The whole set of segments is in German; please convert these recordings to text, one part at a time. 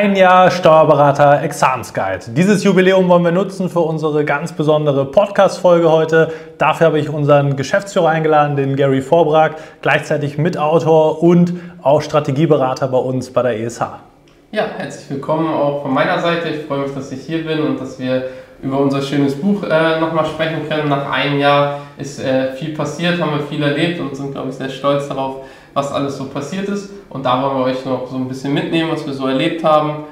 Ein Jahr Steuerberater Examensguide. Dieses Jubiläum wollen wir nutzen für unsere ganz besondere Podcast-Folge heute. Dafür habe ich unseren Geschäftsführer eingeladen, den Gary Vorbrag, gleichzeitig Mitautor und auch Strategieberater bei uns bei der ESH. Ja, herzlich willkommen auch von meiner Seite. Ich freue mich, dass ich hier bin und dass wir über unser schönes Buch äh, nochmal sprechen können. Nach einem Jahr ist äh, viel passiert, haben wir viel erlebt und sind, glaube ich, sehr stolz darauf, was alles so passiert ist. Und da wollen wir euch noch so ein bisschen mitnehmen, was wir so erlebt haben.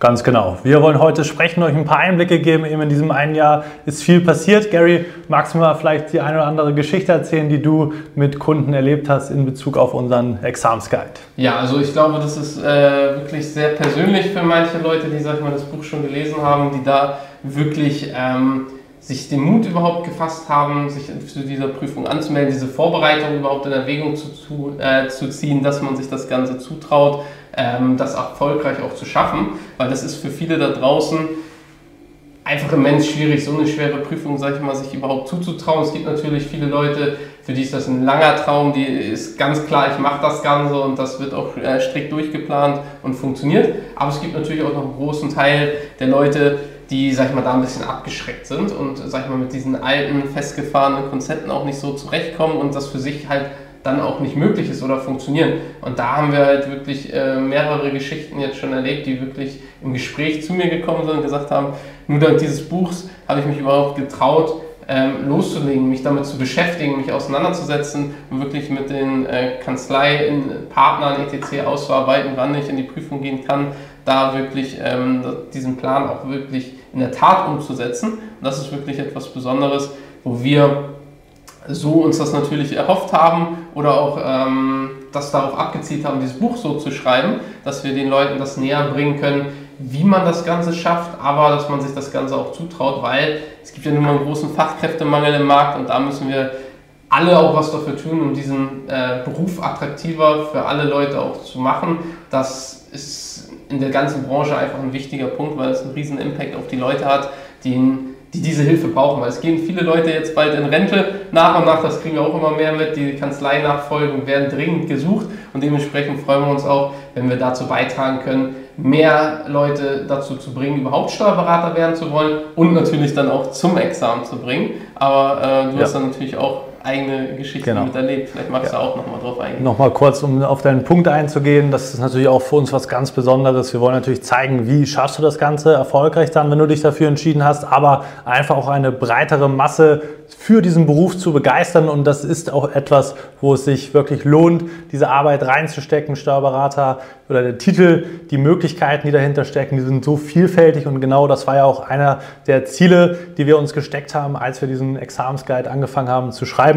Ganz genau. Wir wollen heute sprechen, euch ein paar Einblicke geben. Eben in diesem einen Jahr ist viel passiert. Gary, magst du mal vielleicht die eine oder andere Geschichte erzählen, die du mit Kunden erlebt hast in Bezug auf unseren Examsguide? Ja, also ich glaube, das ist äh, wirklich sehr persönlich für manche Leute, die, sag ich mal, das Buch schon gelesen haben, die da wirklich ähm, sich den Mut überhaupt gefasst haben, sich zu dieser Prüfung anzumelden, diese Vorbereitung überhaupt in Erwägung zu, zu, äh, zu ziehen, dass man sich das Ganze zutraut, ähm, das erfolgreich auch zu schaffen, weil das ist für viele da draußen einfach immens schwierig, so eine schwere Prüfung, sag ich mal, sich überhaupt zuzutrauen. Es gibt natürlich viele Leute, für die ist das ein langer Traum, die ist ganz klar, ich mache das Ganze und das wird auch äh, strikt durchgeplant und funktioniert. Aber es gibt natürlich auch noch einen großen Teil der Leute, die, sag ich mal, da ein bisschen abgeschreckt sind und, sag ich mal, mit diesen alten, festgefahrenen Konzepten auch nicht so zurechtkommen und das für sich halt dann auch nicht möglich ist oder funktionieren. Und da haben wir halt wirklich äh, mehrere Geschichten jetzt schon erlebt, die wirklich im Gespräch zu mir gekommen sind und gesagt haben, nur dank dieses Buchs habe ich mich überhaupt getraut, ähm, loszulegen, mich damit zu beschäftigen, mich auseinanderzusetzen und wirklich mit den äh, Kanzlei-Partnern etc. auszuarbeiten, wann ich in die Prüfung gehen kann, da wirklich ähm, diesen Plan auch wirklich in der Tat umzusetzen. Und das ist wirklich etwas Besonderes, wo wir so uns das natürlich erhofft haben oder auch ähm, das darauf abgezielt haben, dieses Buch so zu schreiben, dass wir den Leuten das näher bringen können, wie man das Ganze schafft, aber dass man sich das Ganze auch zutraut, weil es gibt ja nun mal einen großen Fachkräftemangel im Markt und da müssen wir alle auch was dafür tun, um diesen äh, Beruf attraktiver für alle Leute auch zu machen. Das ist in der ganzen Branche einfach ein wichtiger Punkt, weil es einen riesen Impact auf die Leute hat, die, die diese Hilfe brauchen. Weil es gehen viele Leute jetzt bald in Rente nach und nach, das kriegen wir auch immer mehr mit. Die Kanzleinachfolgen werden dringend gesucht und dementsprechend freuen wir uns auch, wenn wir dazu beitragen können, mehr Leute dazu zu bringen, überhaupt Steuerberater werden zu wollen und natürlich dann auch zum Examen zu bringen. Aber äh, du ja. hast dann natürlich auch eigene Geschichte genau. miterlebt. Vielleicht magst ja. du auch nochmal drauf eingehen. Nochmal kurz, um auf deinen Punkt einzugehen. Das ist natürlich auch für uns was ganz Besonderes. Wir wollen natürlich zeigen, wie schaffst du das Ganze erfolgreich dann, wenn du dich dafür entschieden hast, aber einfach auch eine breitere Masse für diesen Beruf zu begeistern. Und das ist auch etwas, wo es sich wirklich lohnt, diese Arbeit reinzustecken. Steuerberater oder der Titel, die Möglichkeiten, die dahinter stecken, die sind so vielfältig. Und genau das war ja auch einer der Ziele, die wir uns gesteckt haben, als wir diesen Examensguide angefangen haben zu schreiben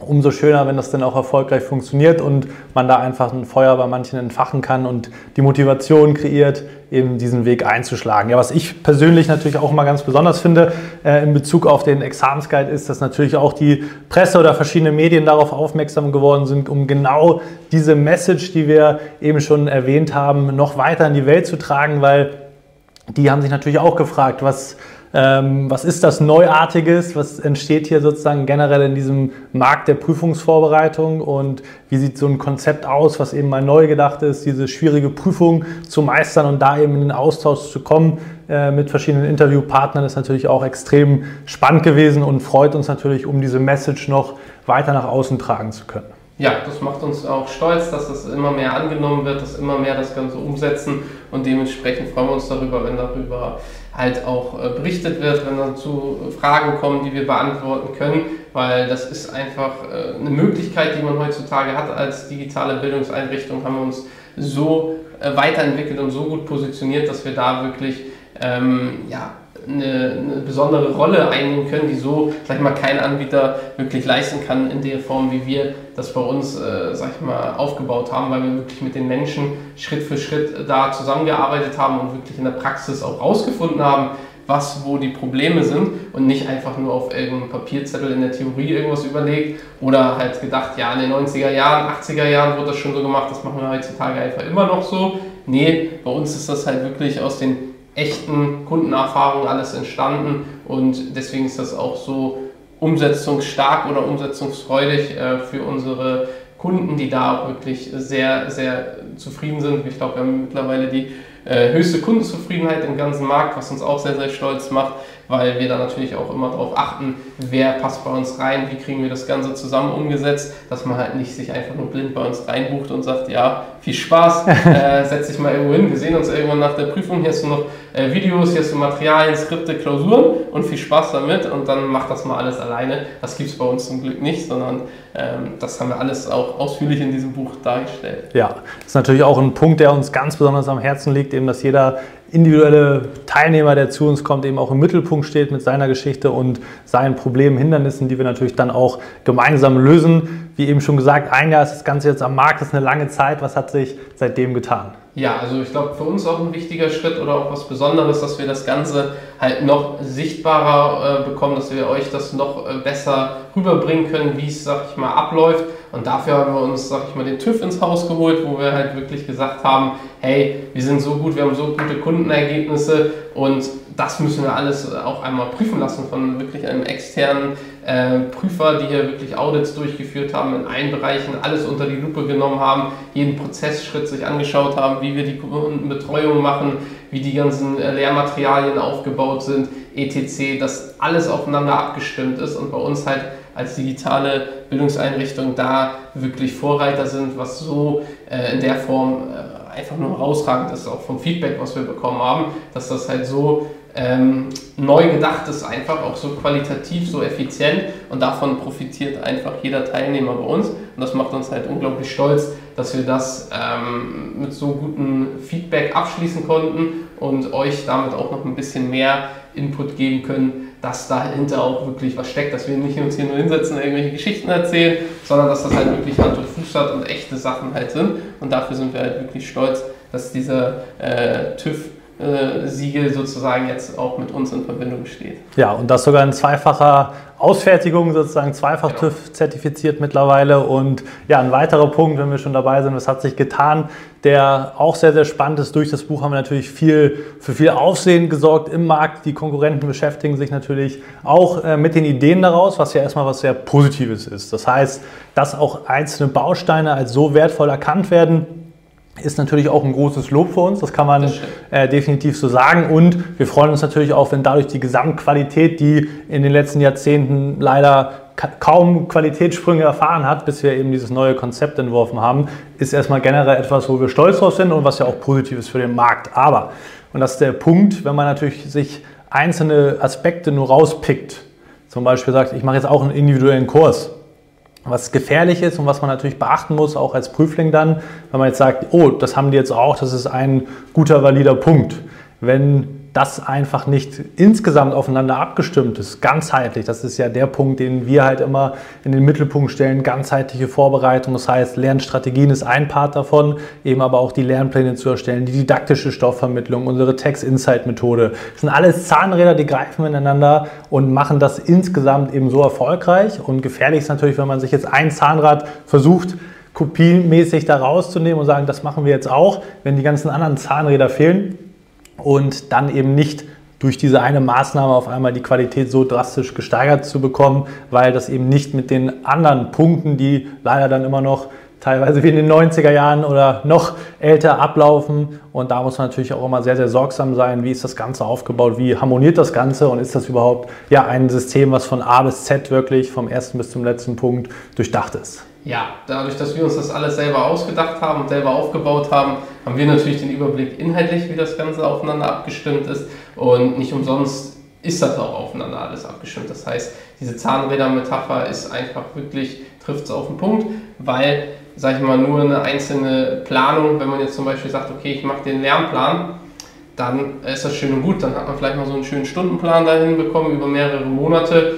umso schöner, wenn das dann auch erfolgreich funktioniert und man da einfach ein Feuer bei manchen entfachen kann und die Motivation kreiert, eben diesen Weg einzuschlagen. Ja, was ich persönlich natürlich auch mal ganz besonders finde äh, in Bezug auf den Examensguide ist, dass natürlich auch die Presse oder verschiedene Medien darauf aufmerksam geworden sind, um genau diese Message, die wir eben schon erwähnt haben, noch weiter in die Welt zu tragen, weil die haben sich natürlich auch gefragt, was ähm, was ist das Neuartiges? Was entsteht hier sozusagen generell in diesem Markt der Prüfungsvorbereitung? Und wie sieht so ein Konzept aus, was eben mal neu gedacht ist, diese schwierige Prüfung zu meistern und da eben in den Austausch zu kommen äh, mit verschiedenen Interviewpartnern ist natürlich auch extrem spannend gewesen und freut uns natürlich, um diese Message noch weiter nach außen tragen zu können. Ja, das macht uns auch stolz, dass das immer mehr angenommen wird, dass immer mehr das Ganze umsetzen und dementsprechend freuen wir uns darüber, wenn darüber halt auch äh, berichtet wird, wenn dazu Fragen kommen, die wir beantworten können, weil das ist einfach äh, eine Möglichkeit, die man heutzutage hat. Als digitale Bildungseinrichtung, haben wir uns so äh, weiterentwickelt und so gut positioniert, dass wir da wirklich ähm, ja, eine, eine, besondere Rolle einnehmen können, die so, sag ich mal, kein Anbieter wirklich leisten kann in der Form, wie wir das bei uns, äh, sag ich mal, aufgebaut haben, weil wir wirklich mit den Menschen Schritt für Schritt da zusammengearbeitet haben und wirklich in der Praxis auch rausgefunden haben, was wo die Probleme sind und nicht einfach nur auf irgendeinem Papierzettel in der Theorie irgendwas überlegt oder halt gedacht, ja, in den 90er Jahren, 80er Jahren wurde das schon so gemacht, das machen wir heutzutage einfach immer noch so. Nee, bei uns ist das halt wirklich aus den echten Kundenerfahrungen alles entstanden und deswegen ist das auch so umsetzungsstark oder umsetzungsfreudig äh, für unsere Kunden, die da auch wirklich sehr, sehr zufrieden sind. Ich glaube, wir haben mittlerweile die äh, höchste Kundenzufriedenheit im ganzen Markt, was uns auch sehr, sehr stolz macht weil wir da natürlich auch immer darauf achten, wer passt bei uns rein, wie kriegen wir das Ganze zusammen umgesetzt, dass man halt nicht sich einfach nur blind bei uns reinbucht und sagt, ja, viel Spaß, äh, setz dich mal irgendwo hin, wir sehen uns irgendwann nach der Prüfung, hier hast du noch äh, Videos, hier hast du Materialien, Skripte, Klausuren und viel Spaß damit und dann mach das mal alles alleine. Das gibt es bei uns zum Glück nicht, sondern ähm, das haben wir alles auch ausführlich in diesem Buch dargestellt. Ja, das ist natürlich auch ein Punkt, der uns ganz besonders am Herzen liegt, eben, dass jeder individuelle Teilnehmer, der zu uns kommt, eben auch im Mittelpunkt steht mit seiner Geschichte und seinen Problemen, Hindernissen, die wir natürlich dann auch gemeinsam lösen. Wie eben schon gesagt, ein Jahr ist das Ganze jetzt am Markt, das ist eine lange Zeit. Was hat sich seitdem getan? Ja, also ich glaube, für uns auch ein wichtiger Schritt oder auch was Besonderes, dass wir das Ganze halt noch sichtbarer äh, bekommen, dass wir euch das noch äh, besser rüberbringen können, wie es, sag ich mal, abläuft. Und dafür haben wir uns, sag ich mal, den TÜV ins Haus geholt, wo wir halt wirklich gesagt haben, hey, wir sind so gut, wir haben so gute Kundenergebnisse und das müssen wir alles auch einmal prüfen lassen von wirklich einem externen äh, Prüfer, die hier wirklich Audits durchgeführt haben, in allen Bereichen alles unter die Lupe genommen haben, jeden Prozessschritt sich angeschaut haben, wie wir die Kundenbetreuung machen, wie die ganzen äh, Lehrmaterialien aufgebaut sind, etc., dass alles aufeinander abgestimmt ist und bei uns halt als digitale Bildungseinrichtung da wirklich Vorreiter sind, was so äh, in der Form äh, einfach nur herausragend ist, auch vom Feedback, was wir bekommen haben, dass das halt so ähm, neu gedacht ist, einfach auch so qualitativ, so effizient und davon profitiert einfach jeder Teilnehmer bei uns und das macht uns halt unglaublich stolz, dass wir das ähm, mit so gutem Feedback abschließen konnten und euch damit auch noch ein bisschen mehr Input geben können, dass dahinter auch wirklich was steckt, dass wir nicht uns hier nur hinsetzen und irgendwelche Geschichten erzählen, sondern dass das halt wirklich Hand und Fuß hat und echte Sachen halt sind. Und dafür sind wir halt wirklich stolz, dass dieser äh, TÜV Siegel sozusagen jetzt auch mit uns in Verbindung steht. Ja, und das sogar in zweifacher Ausfertigung, sozusagen zweifach genau. TÜV zertifiziert mittlerweile. Und ja, ein weiterer Punkt, wenn wir schon dabei sind, was hat sich getan, der auch sehr, sehr spannend ist. Durch das Buch haben wir natürlich viel, für viel Aufsehen gesorgt im Markt. Die Konkurrenten beschäftigen sich natürlich auch äh, mit den Ideen daraus, was ja erstmal was sehr Positives ist. Das heißt, dass auch einzelne Bausteine als so wertvoll erkannt werden, ist natürlich auch ein großes Lob für uns, das kann man äh, definitiv so sagen. Und wir freuen uns natürlich auch, wenn dadurch die Gesamtqualität, die in den letzten Jahrzehnten leider kaum Qualitätssprünge erfahren hat, bis wir eben dieses neue Konzept entworfen haben, ist erstmal generell etwas, wo wir stolz drauf sind und was ja auch positiv ist für den Markt. Aber, und das ist der Punkt, wenn man natürlich sich einzelne Aspekte nur rauspickt, zum Beispiel sagt, ich mache jetzt auch einen individuellen Kurs, was gefährlich ist und was man natürlich beachten muss, auch als Prüfling dann, wenn man jetzt sagt, oh, das haben die jetzt auch, das ist ein guter, valider Punkt. Wenn das einfach nicht insgesamt aufeinander abgestimmt ist, ganzheitlich. Das ist ja der Punkt, den wir halt immer in den Mittelpunkt stellen, ganzheitliche Vorbereitung. Das heißt, Lernstrategien ist ein Part davon, eben aber auch die Lernpläne zu erstellen, die didaktische Stoffvermittlung, unsere Text-Insight-Methode. Das sind alles Zahnräder, die greifen ineinander und machen das insgesamt eben so erfolgreich. Und gefährlich ist natürlich, wenn man sich jetzt ein Zahnrad versucht, kopiemäßig da rauszunehmen und sagen, das machen wir jetzt auch, wenn die ganzen anderen Zahnräder fehlen und dann eben nicht durch diese eine Maßnahme auf einmal die Qualität so drastisch gesteigert zu bekommen, weil das eben nicht mit den anderen Punkten, die leider dann immer noch teilweise wie in den 90er Jahren oder noch älter ablaufen. Und da muss man natürlich auch immer sehr, sehr sorgsam sein. Wie ist das Ganze aufgebaut? Wie harmoniert das Ganze? Und ist das überhaupt ja, ein System, was von A bis Z wirklich vom ersten bis zum letzten Punkt durchdacht ist? Ja, dadurch, dass wir uns das alles selber ausgedacht haben und selber aufgebaut haben, haben wir natürlich den Überblick inhaltlich, wie das Ganze aufeinander abgestimmt ist. Und nicht umsonst ist das auch aufeinander alles abgestimmt. Das heißt, diese Zahnräder-Metapher ist einfach wirklich, trifft es auf den Punkt, weil, sag ich mal, nur eine einzelne Planung, wenn man jetzt zum Beispiel sagt, okay, ich mache den Lernplan, dann ist das schön und gut, dann hat man vielleicht mal so einen schönen Stundenplan dahin bekommen über mehrere Monate.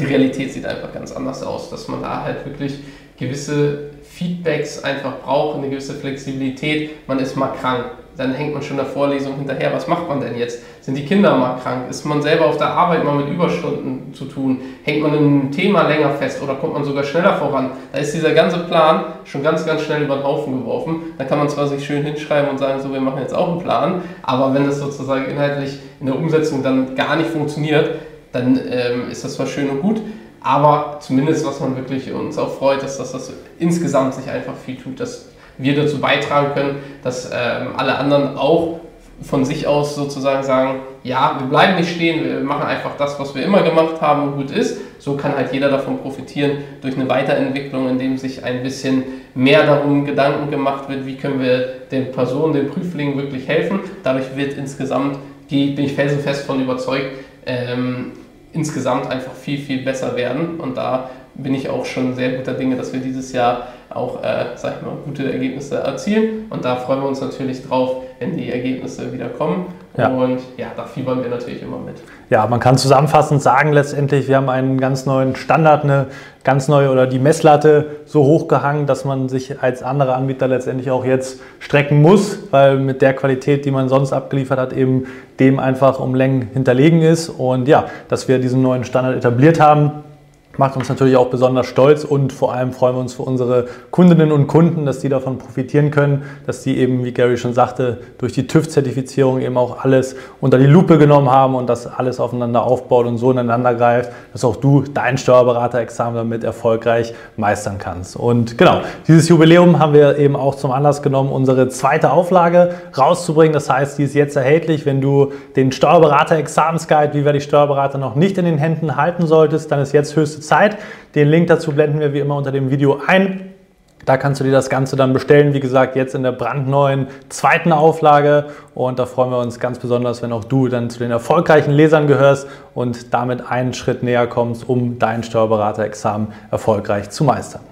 Die Realität sieht einfach ganz anders aus, dass man da halt wirklich gewisse Feedbacks einfach braucht, eine gewisse Flexibilität. Man ist mal krank, dann hängt man schon der Vorlesung hinterher. Was macht man denn jetzt? Sind die Kinder mal krank? Ist man selber auf der Arbeit mal mit Überstunden zu tun? Hängt man in einem Thema länger fest oder kommt man sogar schneller voran? Da ist dieser ganze Plan schon ganz, ganz schnell über den Haufen geworfen. Da kann man zwar sich schön hinschreiben und sagen, so, wir machen jetzt auch einen Plan, aber wenn das sozusagen inhaltlich in der Umsetzung dann gar nicht funktioniert, dann ähm, ist das zwar schön und gut, aber zumindest, was man wirklich uns auch freut, ist, dass das insgesamt sich einfach viel tut, dass wir dazu beitragen können, dass ähm, alle anderen auch von sich aus sozusagen sagen, ja, wir bleiben nicht stehen, wir machen einfach das, was wir immer gemacht haben und gut ist. So kann halt jeder davon profitieren durch eine Weiterentwicklung, indem sich ein bisschen mehr darum Gedanken gemacht wird, wie können wir den Personen, den Prüflingen wirklich helfen. Dadurch wird insgesamt, bin ich felsenfest von überzeugt, ähm, insgesamt einfach viel, viel besser werden. Und da bin ich auch schon sehr guter Dinge, dass wir dieses Jahr auch, äh, sag ich mal, gute Ergebnisse erzielen. Und da freuen wir uns natürlich drauf, wenn die Ergebnisse wieder kommen. Ja. Und ja, da fiebern wir natürlich immer mit. Ja, man kann zusammenfassend sagen, letztendlich, wir haben einen ganz neuen Standard, eine ganz neue oder die Messlatte so hochgehangen, dass man sich als anderer Anbieter letztendlich auch jetzt strecken muss, weil mit der Qualität, die man sonst abgeliefert hat, eben dem einfach um Längen hinterlegen ist. Und ja, dass wir diesen neuen Standard etabliert haben, macht uns natürlich auch besonders stolz und vor allem freuen wir uns für unsere Kundinnen und Kunden, dass die davon profitieren können, dass die eben, wie Gary schon sagte, durch die TÜV-Zertifizierung eben auch alles unter die Lupe genommen haben und das alles aufeinander aufbaut und so ineinander greift, dass auch du dein Steuerberaterexamen damit erfolgreich meistern kannst. Und genau, dieses Jubiläum haben wir eben auch zum Anlass genommen, unsere zweite Auflage rauszubringen. Das heißt, die ist jetzt erhältlich. Wenn du den Steuerberater-Examensguide, wie wir die Steuerberater noch nicht in den Händen halten solltest, dann ist jetzt höchste Zeit. Den Link dazu blenden wir wie immer unter dem Video ein. Da kannst du dir das Ganze dann bestellen, wie gesagt, jetzt in der brandneuen zweiten Auflage. Und da freuen wir uns ganz besonders, wenn auch du dann zu den erfolgreichen Lesern gehörst und damit einen Schritt näher kommst, um dein Steuerberaterexamen erfolgreich zu meistern.